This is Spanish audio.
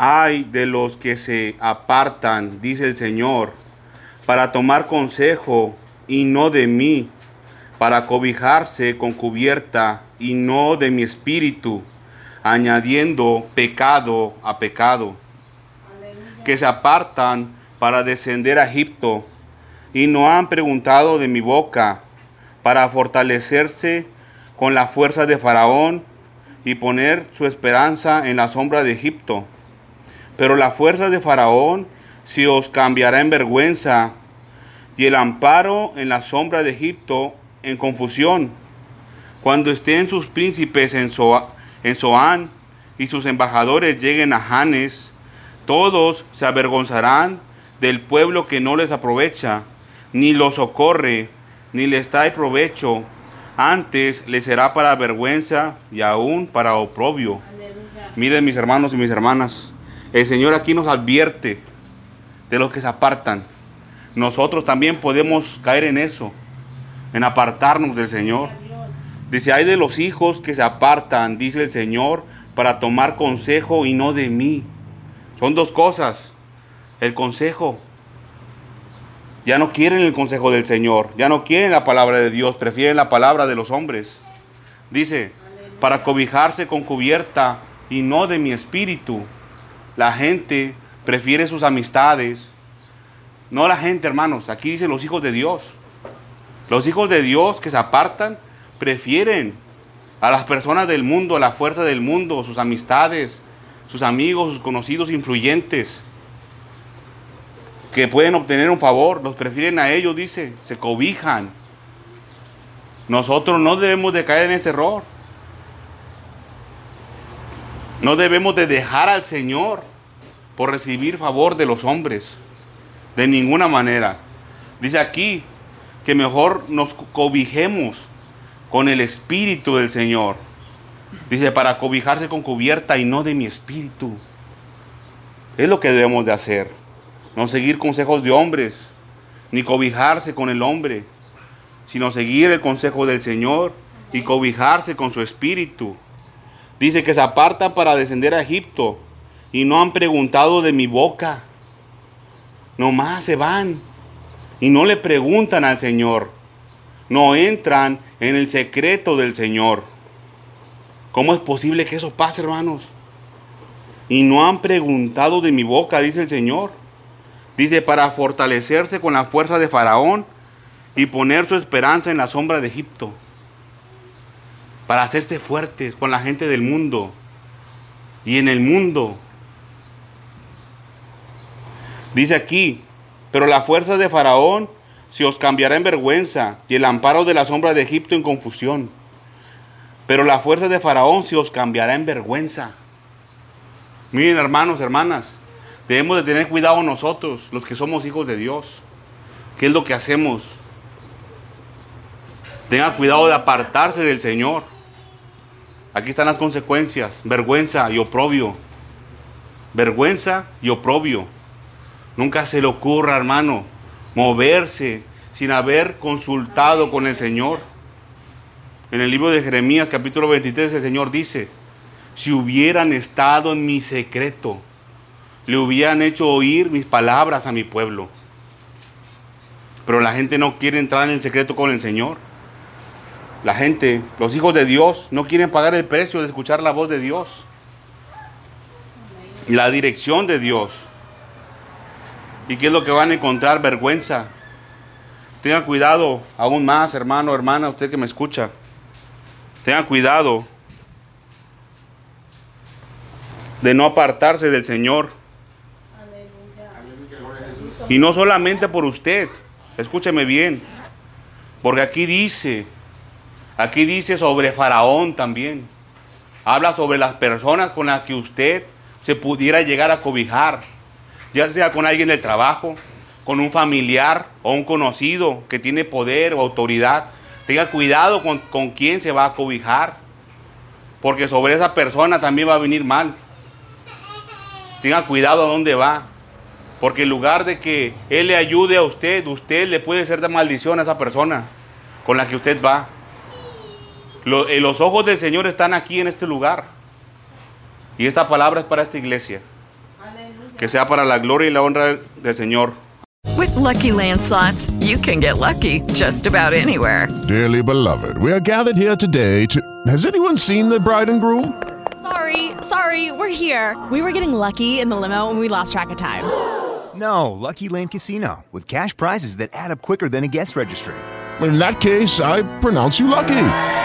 Ay de los que se apartan, dice el Señor, para tomar consejo y no de mí, para cobijarse con cubierta y no de mi espíritu, añadiendo pecado a pecado, que se apartan para descender a Egipto y no han preguntado de mi boca, para fortalecerse con la fuerza de Faraón y poner su esperanza en la sombra de Egipto pero la fuerza de Faraón se os cambiará en vergüenza, y el amparo en la sombra de Egipto en confusión. Cuando estén sus príncipes en, en Zoán y sus embajadores lleguen a Janes, todos se avergonzarán del pueblo que no les aprovecha, ni los socorre, ni les trae provecho. Antes les será para vergüenza y aún para oprobio. Miren mis hermanos y mis hermanas, el Señor aquí nos advierte de los que se apartan. Nosotros también podemos caer en eso, en apartarnos del Señor. Dice, hay de los hijos que se apartan, dice el Señor, para tomar consejo y no de mí. Son dos cosas. El consejo. Ya no quieren el consejo del Señor, ya no quieren la palabra de Dios, prefieren la palabra de los hombres. Dice, para cobijarse con cubierta y no de mi espíritu. La gente prefiere sus amistades. No la gente, hermanos. Aquí dice los hijos de Dios. Los hijos de Dios que se apartan prefieren a las personas del mundo, a la fuerza del mundo, sus amistades, sus amigos, sus conocidos influyentes, que pueden obtener un favor, los prefieren a ellos, dice, se cobijan. Nosotros no debemos de caer en este error. No debemos de dejar al Señor por recibir favor de los hombres. De ninguna manera. Dice aquí que mejor nos cobijemos con el Espíritu del Señor. Dice, para cobijarse con cubierta y no de mi espíritu. Es lo que debemos de hacer. No seguir consejos de hombres, ni cobijarse con el hombre, sino seguir el consejo del Señor y cobijarse con su espíritu. Dice que se apartan para descender a Egipto y no han preguntado de mi boca. Nomás se van y no le preguntan al Señor. No entran en el secreto del Señor. ¿Cómo es posible que eso pase, hermanos? Y no han preguntado de mi boca, dice el Señor. Dice, para fortalecerse con la fuerza de Faraón y poner su esperanza en la sombra de Egipto para hacerse fuertes con la gente del mundo. Y en el mundo. Dice aquí, pero la fuerza de Faraón se os cambiará en vergüenza y el amparo de la sombra de Egipto en confusión. Pero la fuerza de Faraón se os cambiará en vergüenza. Miren hermanos, hermanas, debemos de tener cuidado nosotros, los que somos hijos de Dios. ¿Qué es lo que hacemos? Tenga cuidado de apartarse del Señor. Aquí están las consecuencias, vergüenza y oprobio. Vergüenza y oprobio. Nunca se le ocurra, hermano, moverse sin haber consultado con el Señor. En el libro de Jeremías capítulo 23 el Señor dice, si hubieran estado en mi secreto, le hubieran hecho oír mis palabras a mi pueblo. Pero la gente no quiere entrar en el secreto con el Señor. La gente, los hijos de Dios, no quieren pagar el precio de escuchar la voz de Dios. La dirección de Dios. ¿Y qué es lo que van a encontrar? Vergüenza. Tengan cuidado aún más, hermano, hermana, usted que me escucha. Tengan cuidado de no apartarse del Señor. Y no solamente por usted, escúcheme bien, porque aquí dice Aquí dice sobre Faraón también. Habla sobre las personas con las que usted se pudiera llegar a cobijar. ya sea con alguien del trabajo, con un familiar o un conocido que tiene poder o autoridad. Tenga cuidado con, con quién se va a cobijar, porque sobre esa persona también va a venir mal. Tenga cuidado a dónde va, porque en lugar de que Él le ayude a usted, usted le puede ser de maldición a esa persona con la que usted va. Lo- eh, los ojos del Señor están aquí en este lugar. Y esta palabra es para esta iglesia. Que sea para la gloria y la honra del Señor. With Lucky Land slots, you can get lucky just about anywhere. Dearly beloved, we are gathered here today to. Has anyone seen the bride and groom? Sorry, sorry, we're here. We were getting lucky in the limo and we lost track of time. No, Lucky Land Casino, with cash prizes that add up quicker than a guest registry. In that case, I pronounce you lucky.